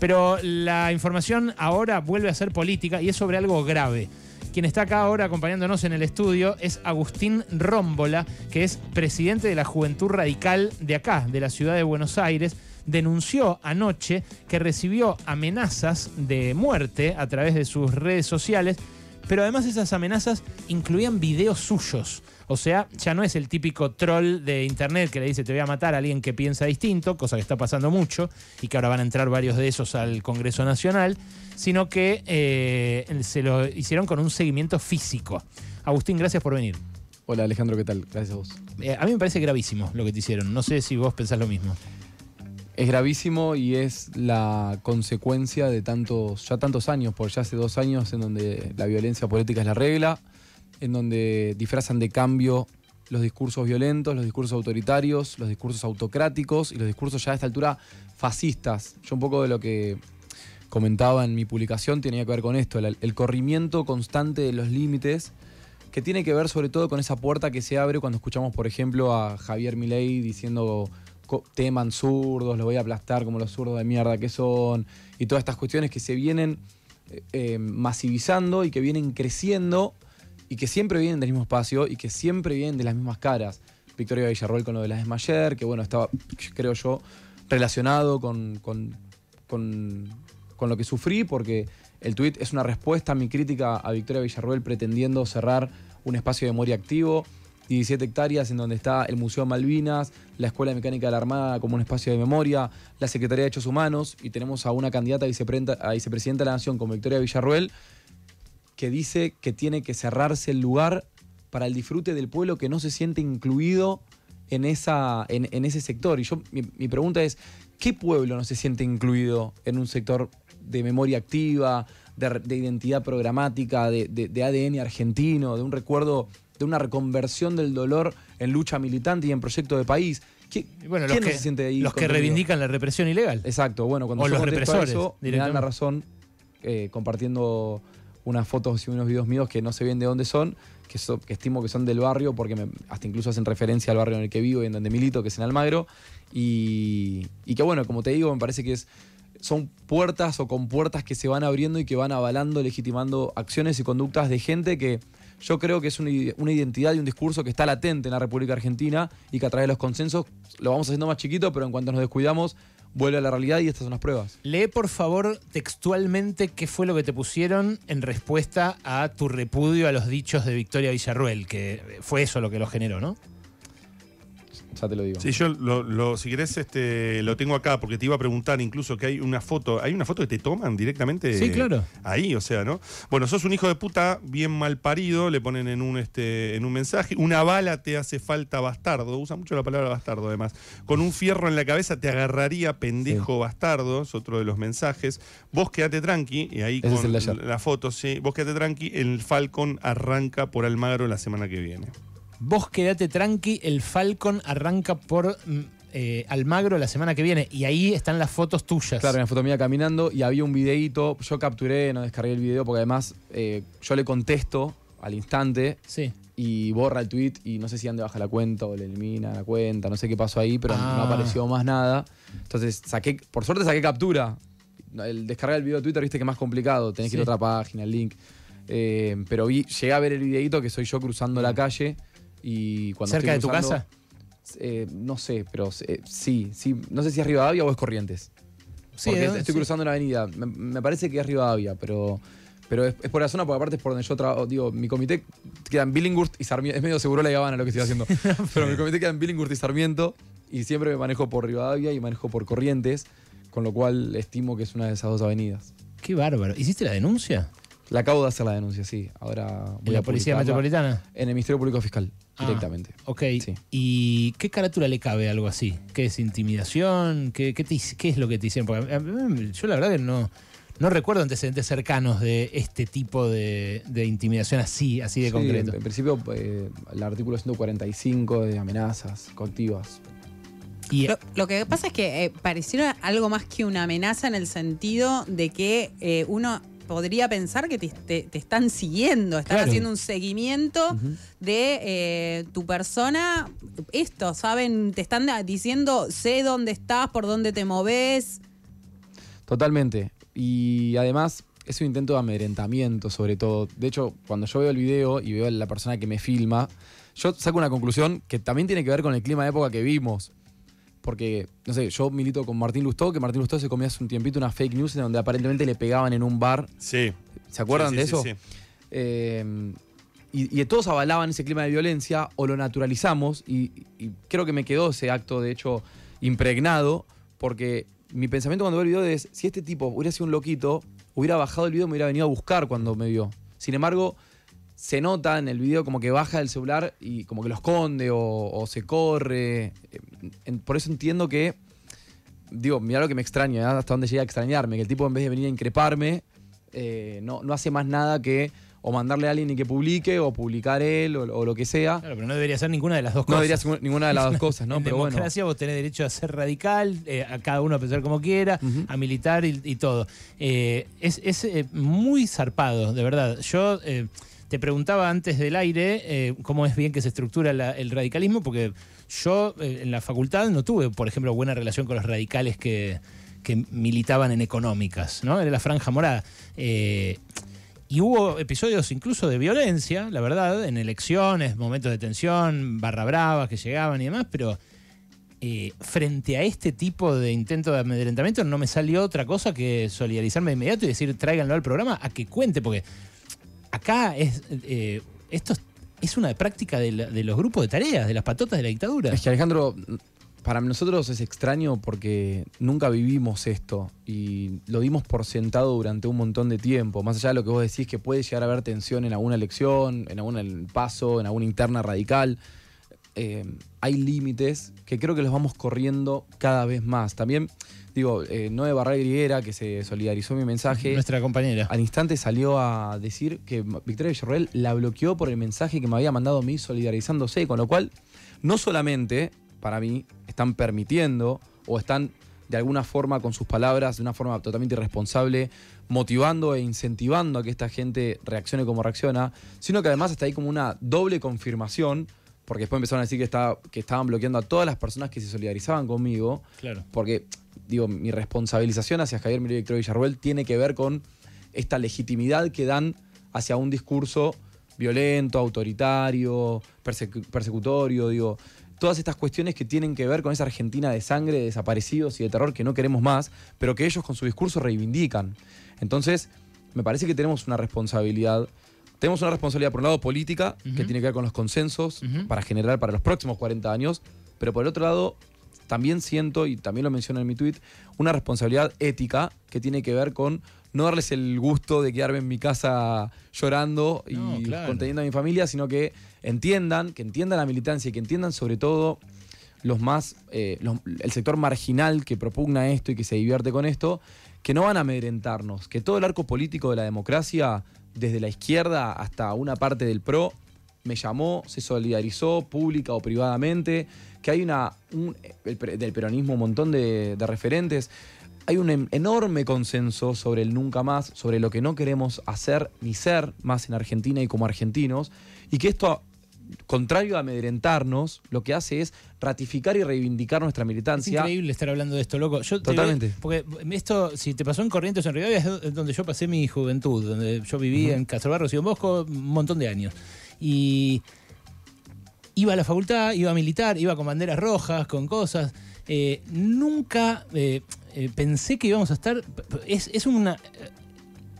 Pero la información ahora vuelve a ser política y es sobre algo grave. Quien está acá ahora acompañándonos en el estudio es Agustín Rómbola, que es presidente de la Juventud Radical de acá, de la ciudad de Buenos Aires. Denunció anoche que recibió amenazas de muerte a través de sus redes sociales, pero además esas amenazas incluían videos suyos. O sea, ya no es el típico troll de internet que le dice te voy a matar a alguien que piensa distinto, cosa que está pasando mucho y que ahora van a entrar varios de esos al Congreso Nacional, sino que eh, se lo hicieron con un seguimiento físico. Agustín, gracias por venir. Hola Alejandro, ¿qué tal? Gracias a vos. Eh, a mí me parece gravísimo lo que te hicieron. No sé si vos pensás lo mismo. Es gravísimo y es la consecuencia de tantos, ya tantos años, por ya hace dos años en donde la violencia política es la regla, en donde disfrazan de cambio los discursos violentos, los discursos autoritarios, los discursos autocráticos y los discursos ya a esta altura fascistas. Yo un poco de lo que comentaba en mi publicación tenía que ver con esto, el, el corrimiento constante de los límites, que tiene que ver sobre todo con esa puerta que se abre cuando escuchamos, por ejemplo, a Javier Milei diciendo teman zurdos, lo voy a aplastar como los zurdos de mierda que son, y todas estas cuestiones que se vienen eh, eh, masivizando y que vienen creciendo y que siempre vienen del mismo espacio y que siempre vienen de las mismas caras. Victoria Villarroel con lo de la Desmayer, que bueno, estaba, creo yo, relacionado con, con, lo que sufrí, porque el tuit es una respuesta a mi crítica a Victoria Villarroel pretendiendo cerrar un espacio de memoria activo. 17 hectáreas en donde está el Museo Malvinas, la Escuela de Mecánica de la Armada como un espacio de memoria, la Secretaría de Hechos Humanos y tenemos a una candidata a vicepresidenta de la Nación como Victoria Villarroel que dice que tiene que cerrarse el lugar para el disfrute del pueblo que no se siente incluido en, esa, en, ese sector. Y yo, mi, pregunta es, ¿qué pueblo no se siente incluido en un sector de memoria activa, de, identidad programática, de, ADN argentino, de un recuerdo, de una reconversión del dolor en lucha militante y en proyecto de país? bueno, ¿Quién los que, se siente ahí? Los que reivindican la represión ilegal. Exacto, bueno, cuando o los represores, eso, me dan la razón eh, compartiendo unas fotos y unos videos míos que no se ven de dónde son, que, estimo que son del barrio, porque hasta incluso hacen referencia al barrio en el que vivo y en donde milito, que es en Almagro. Y, que bueno, como te digo, me parece que es, son puertas o compuertas que se van abriendo y que van avalando, legitimando acciones y conductas de gente que yo creo que es una, identidad y un discurso que está latente en la República Argentina y que a través de los consensos lo vamos haciendo más chiquito, pero en cuanto nos descuidamos vuelve a la realidad y estas son las pruebas. Lee por favor textualmente qué fue lo que te pusieron en respuesta a tu repudio a los dichos de Victoria Villarruel, que fue eso lo que lo generó, ¿no? Ya te lo digo. Sí, yo lo, si querés, este, lo tengo acá, porque te iba a preguntar incluso que hay una foto, hay una foto que te toman directamente sí, claro. ahí, o sea, ¿no? Bueno, sos un hijo de puta bien mal parido, le ponen en un, este, en un mensaje, una bala te hace falta bastardo, usa mucho la palabra bastardo además, con un fierro en la cabeza te agarraría pendejo bastardo, es otro de los mensajes, vos quedate tranqui, y ahí con la foto, sí, vos quedate tranqui, el Falcon arranca por Almagro la semana que viene. Vos quedate tranqui, el Falcon arranca por mm, eh, Almagro la semana que viene y ahí están las fotos tuyas. Claro, una foto mía caminando y había un videíto, yo capturé, no descargué el video porque además eh, yo le contesto al instante sí. y borra el tweet y no sé si ande baja la cuenta o le elimina la cuenta, no sé qué pasó ahí, pero no ah. apareció más nada. Entonces saqué, por suerte saqué captura. El descargar el video de Twitter, viste que es más complicado, tenés que ir a otra página, el link. Eh, pero vi, llegué a ver el videíto que soy yo cruzando la calle y cuando ¿Cerca de tu casa? Eh, no sé, pero eh, sí, sí. No sé si es Rivadavia o es Corrientes. Sí, porque estoy cruzando una avenida. Me, parece que es Rivadavia, pero, pero es, por la zona, porque aparte es por donde yo trabajo. Digo, mi comité queda en Billinghurst y Sarmiento. Es medio seguro la Habana lo que estoy haciendo. pero mi comité queda en Billinghurst y Sarmiento. Y siempre me manejo por Rivadavia y manejo por Corrientes. Con lo cual estimo que es una de esas dos avenidas. Qué bárbaro. ¿Hiciste la denuncia? La acabo de hacer la denuncia, sí. Ahora voy ¿En la Policía Metropolitana? En el Ministerio Público Fiscal, ah, directamente. Ok. ¿Y qué carátula le cabe a algo así? ¿Qué es intimidación? ¿Qué, qué, es lo que te hicieron? Porque yo la verdad que no, no recuerdo antecedentes cercanos de este tipo de, intimidación así, así de concreto. En principio, eh, el artículo 145 de amenazas colectivas. Y, lo, que pasa es que eh, pareciera algo más que una amenaza en el sentido de que eh, uno podría pensar que te, están siguiendo, están haciendo un seguimiento de eh, tu persona. Esto, ¿saben? Te están diciendo, sé dónde estás, por dónde te moves. Totalmente. Y además es un intento de amedrentamiento sobre todo. De hecho, cuando yo veo el video y veo a la persona que me filma, yo saco una conclusión que también tiene que ver con el clima de época que vimos. Porque, no sé, yo milito con Martín Lustó, que Martín Lustó se comía hace un tiempito una fake news en donde aparentemente le pegaban en un bar. Sí. ¿Se acuerdan Sí, de eso? sí, sí. Eh, y, y todos avalaban ese clima de violencia o lo naturalizamos y, y creo que me quedó ese acto de hecho impregnado porque mi pensamiento cuando veo el video es si este tipo hubiera sido un loquito hubiera bajado el video y me hubiera venido a buscar cuando me vio sin embargo se nota en el video como que baja el celular y como que lo esconde o, o se corre Eh, por eso entiendo que digo mira lo que me extraña ¿eh? hasta dónde llega a extrañarme que el tipo en vez de venir a increparme eh, no, no hace más nada que o mandarle a alguien y que publique o publicar él o, o lo que sea. Claro, pero no debería ser ninguna de las dos No cosas. debería ser ninguna de las dos cosas, ¿no? en Pero bueno. democracia vos tenés derecho a ser radical, eh, a cada uno a pensar como quiera, a militar y, y todo. Eh, es es, eh, muy zarpado, de verdad. Yo te preguntaba antes del aire eh, cómo es bien que se estructura el radicalismo, porque yo eh, en la facultad no tuve, por ejemplo, buena relación con los radicales que, militaban en económicas, ¿no? Era la franja morada. Eh, y hubo episodios incluso de violencia, la verdad, en elecciones, momentos de tensión, barra bravas que llegaban y demás, pero frente a este tipo de intento de amedrentamiento no me salió otra cosa que solidarizarme de inmediato y decir tráiganlo al programa a que cuente, porque acá es eh, esto es- una práctica de los grupos de tareas, de las patotas de la dictadura. Es que Alejandro, para nosotros es extraño porque nunca vivimos esto y lo dimos por sentado durante un montón de tiempo. Más allá de lo que vos decís que puede llegar a haber tensión en alguna elección, en algún paso, en alguna interna radical. eh, hay límites que creo que los vamos corriendo cada vez más. También, digo, eh, Noé Barra Griguera, que se solidarizó mi mensaje, Nuestra compañera. al instante salió a decir que Victoria Villarroel la bloqueó por el mensaje que me había mandado a mí solidarizándose, con lo cual no solamente para mí están permitiendo o están de alguna forma con sus palabras, de una forma totalmente irresponsable, motivando e incentivando a que esta gente reaccione como reacciona, sino que además está ahí como una doble confirmación, porque después empezaron a decir que, estaba, que estaban bloqueando a todas las personas que se solidarizaban conmigo, Claro. porque, digo, mi responsabilización hacia Javier Milei y Víctor Villarruel tiene que ver con esta legitimidad que dan hacia un discurso violento, autoritario, persecu- persecutorio, digo, todas estas cuestiones que tienen que ver con esa Argentina de sangre, de desaparecidos y de terror que no queremos más, pero que ellos con su discurso reivindican. Entonces, me parece que tenemos una responsabilidad. Tenemos una responsabilidad, por un lado, política, que tiene que ver con los consensos para generar para los próximos 40 años, pero por el otro lado, también siento, y también lo menciono en mi tweet, una responsabilidad ética que tiene que ver con no darles el gusto de quedarme en mi casa llorando y claro. conteniendo a mi familia, sino que entiendan, que entiendan la militancia y que entiendan sobre todo los más, eh, el sector marginal que propugna esto y que se divierte con esto, que no van a amedrentarnos, que todo el arco político de la democracia, desde la izquierda hasta una parte del PRO, me llamó, se solidarizó pública o privadamente, que hay una, del peronismo un montón de, de referentes. Hay un em- enorme consenso sobre el nunca más, sobre lo que no queremos hacer ni ser más en Argentina y como argentinos, y que esto, contrario a amedrentarnos, lo que hace es ratificar y reivindicar nuestra Es militancia. increíble estar hablando de esto, loco. Yo Totalmente. porque esto, si te pasó en Corrientes en Rivadavia, es do- es donde yo pasé mi juventud, donde yo viví en Castro Barros y en Bosco un montón de años. Y iba a la facultad, iba a militar, iba con banderas rojas, con cosas. Eh, nunca eh, eh, pensé que íbamos a estar. Es, es una.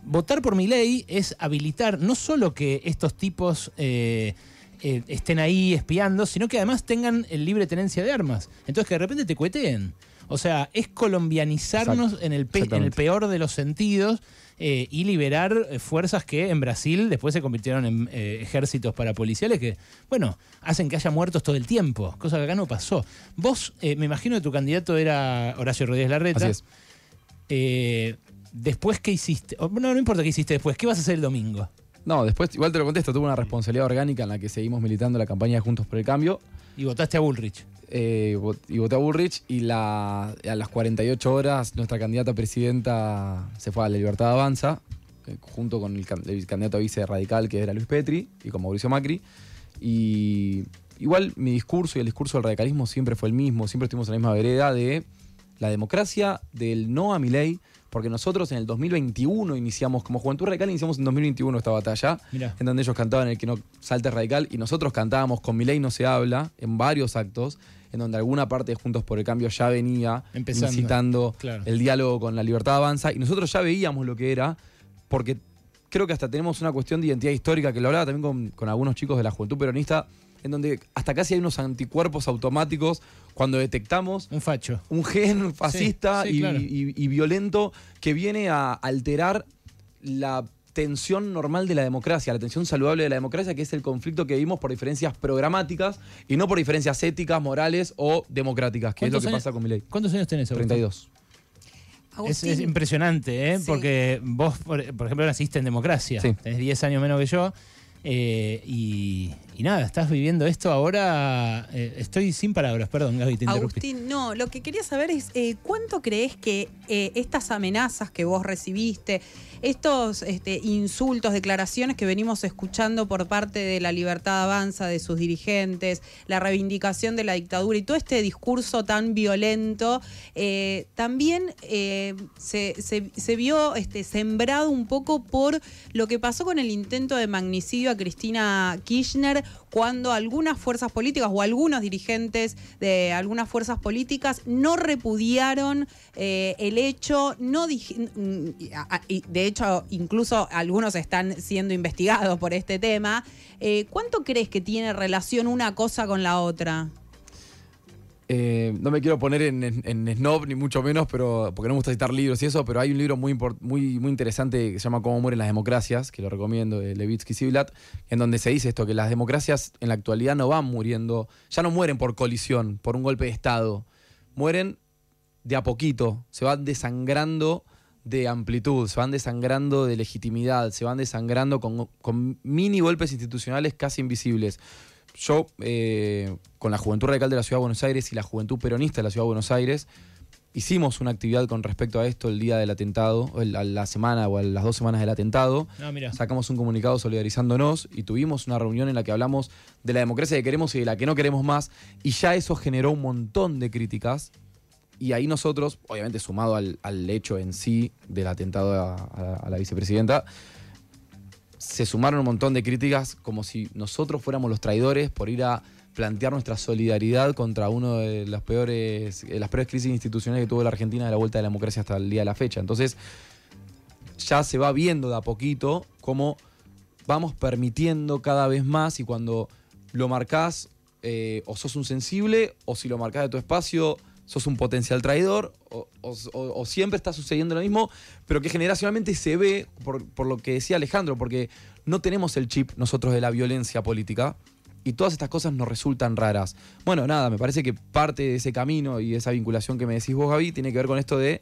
Votar por mi ley es habilitar no solo que estos tipos eh, eh, estén ahí espiando, sino que además tengan el libre tenencia de armas. Entonces que de repente te cueteen. O sea, es colombianizarnos Exacto. en el, pe- en el Exactamente. peor de los sentidos eh, y liberar eh, fuerzas que en Brasil después se convirtieron en eh, ejércitos parapoliciales que, bueno, hacen que haya muertos todo el tiempo, cosa que acá no pasó. Vos, me imagino que tu candidato era Horacio Rodríguez Larreta. Así es. Después, ¿qué hiciste? No importa qué hiciste después. ¿Qué vas a hacer el domingo? No, después, igual te lo contesto, tuve una responsabilidad orgánica en la que seguimos militando la campaña de Juntos por el Cambio. Y votaste a Bullrich. eh, y voté a Bullrich y la, a las 48 horas nuestra candidata a presidenta se fue a la Libertad Avanza, eh, junto con el, el candidato a vice radical que era Luis Petri y con Mauricio Macri. Y igual mi discurso y el discurso del radicalismo siempre fue el mismo, siempre estuvimos en la misma vereda de la democracia del no a mi ley, porque nosotros en el 2021 iniciamos, como Juventud Radical, iniciamos en 2021 esta batalla, Mirá. en donde ellos cantaban el que no salte radical, y nosotros cantábamos con mi ley no se habla, en varios actos, en donde alguna parte de Juntos por el Cambio ya venía Empezando. incitando Claro. el diálogo con la libertad avanza, y nosotros ya veíamos lo que era, porque creo que hasta tenemos una cuestión de identidad histórica, que lo hablaba también con, con algunos chicos de la Juventud Peronista, en donde hasta casi hay unos anticuerpos automáticos cuando detectamos Un facho. un gen fascista sí, y, claro. y- y violento que viene a alterar la tensión normal de la democracia, la tensión saludable de la democracia, que es el conflicto que vivimos por diferencias programáticas y no por diferencias éticas, morales o democráticas, que es lo ¿Cuántos que años- pasa con mi ley. ¿Cuántos años tenés? Agustín? 32. Es, es impresionante, ¿eh? Sí. Porque vos, por, por ejemplo, naciste en democracia. Sí. Tenés 10 años menos que yo. eh, y, y nada, estás viviendo esto ahora. eh, estoy sin palabras, perdón, Gaby, te interrumpí. Agustín, no, lo que quería saber es eh, cuánto crees que eh, estas amenazas que vos recibiste, estos este, insultos, declaraciones que venimos escuchando por parte de la Libertad Avanza, de sus dirigentes, la reivindicación de la dictadura y todo este discurso tan violento, también se vio este, sembrado un poco por lo que pasó con el intento de magnicidio a Cristina Kirchner cuando algunas fuerzas políticas o algunos dirigentes de algunas fuerzas políticas no repudiaron eh, el hecho, no de hecho incluso algunos están siendo investigados por este tema. Eh, ¿Cuánto crees que tiene relación una cosa con la otra? Eh, no me quiero poner en, snob ni mucho menos, pero porque no me gusta citar libros y eso, pero hay un libro muy, muy, muy interesante que se llama Cómo mueren las democracias, que lo recomiendo, de Levitsky Ziblatt, en donde se dice esto, que las democracias en la actualidad no van muriendo, ya no mueren por colisión, por un golpe de Estado, mueren de a poquito, se van desangrando de amplitud, se van desangrando de legitimidad, se van desangrando con mini golpes institucionales casi invisibles. Yo, eh, con la Juventud Radical de la Ciudad de Buenos Aires y la Juventud Peronista de la Ciudad de Buenos Aires, hicimos una actividad con respecto a esto el día del atentado, el- a la semana o a las dos semanas del atentado. Mira. Sacamos un comunicado solidarizándonos y tuvimos una reunión en la que hablamos de la democracia que queremos y de la que no queremos más. Y ya eso generó un montón de críticas. Y ahí nosotros, obviamente sumado al, al hecho en sí del atentado a, a- a la vicepresidenta, se sumaron un montón de críticas como si nosotros fuéramos los traidores por ir a plantear nuestra solidaridad contra uno de las peores, eh, las peores crisis institucionales que tuvo la Argentina de la vuelta de la democracia hasta el día de la fecha. Entonces, ya se va viendo de a poquito cómo vamos permitiendo cada vez más y cuando lo marcás eh, o sos un sensible o si lo marcás de tu espacio sos un potencial traidor o, siempre está sucediendo lo mismo, pero que generacionalmente se ve por, por lo que decía Alejandro, porque no tenemos el chip nosotros de la violencia política y todas estas cosas nos resultan raras. Bueno, nada, me parece que parte de ese camino y de esa vinculación que me decís vos, Gaby, tiene que ver con esto de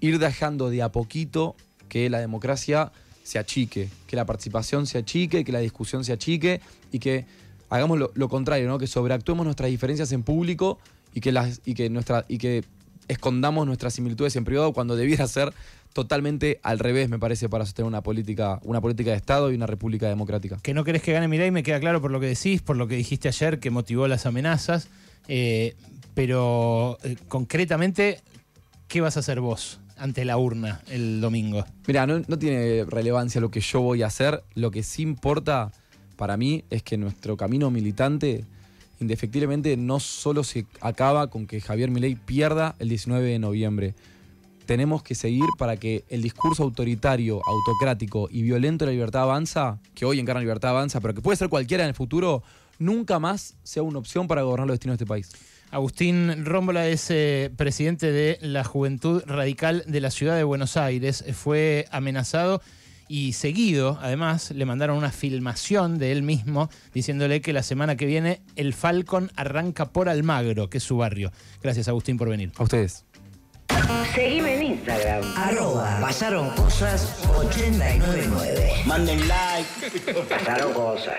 ir dejando de a poquito que la democracia se achique, que la participación se achique, que la discusión se achique y que hagamos lo, lo contrario, ¿no? que sobreactuemos nuestras diferencias en público y que, las, y, que nuestra, y que escondamos nuestras similitudes en privado cuando debiera ser totalmente al revés, me parece, para sostener una política, una política de Estado y una república democrática. Que no querés que gane Milei, me queda claro por lo que decís, por lo que dijiste ayer, que motivó las amenazas. eh, pero eh, concretamente, ¿qué vas a hacer vos ante la urna el domingo? Mira, no, no tiene relevancia lo que yo voy a hacer. Lo que sí importa para mí es que nuestro camino militante, indefectiblemente, no solo se acaba con que Javier Milei pierda el 19 de noviembre. Tenemos que seguir para que el discurso autoritario, autocrático y violento de la libertad avanza, que hoy encarna libertad avanza, pero que puede ser cualquiera en el futuro, nunca más sea una opción para gobernar los destinos de este país. Agustín Rómbola es eh, presidente de la Juventud Radical de la Ciudad de Buenos Aires. Fue amenazado y seguido, además, le mandaron una filmación de él mismo diciéndole que la semana que viene el Falcon arranca por Almagro, que es su barrio. Gracias, Agustín, por venir. A ustedes. Seguime en Instagram. Arroba, pasaron cosas 899. Manden like. Pasaron cosas.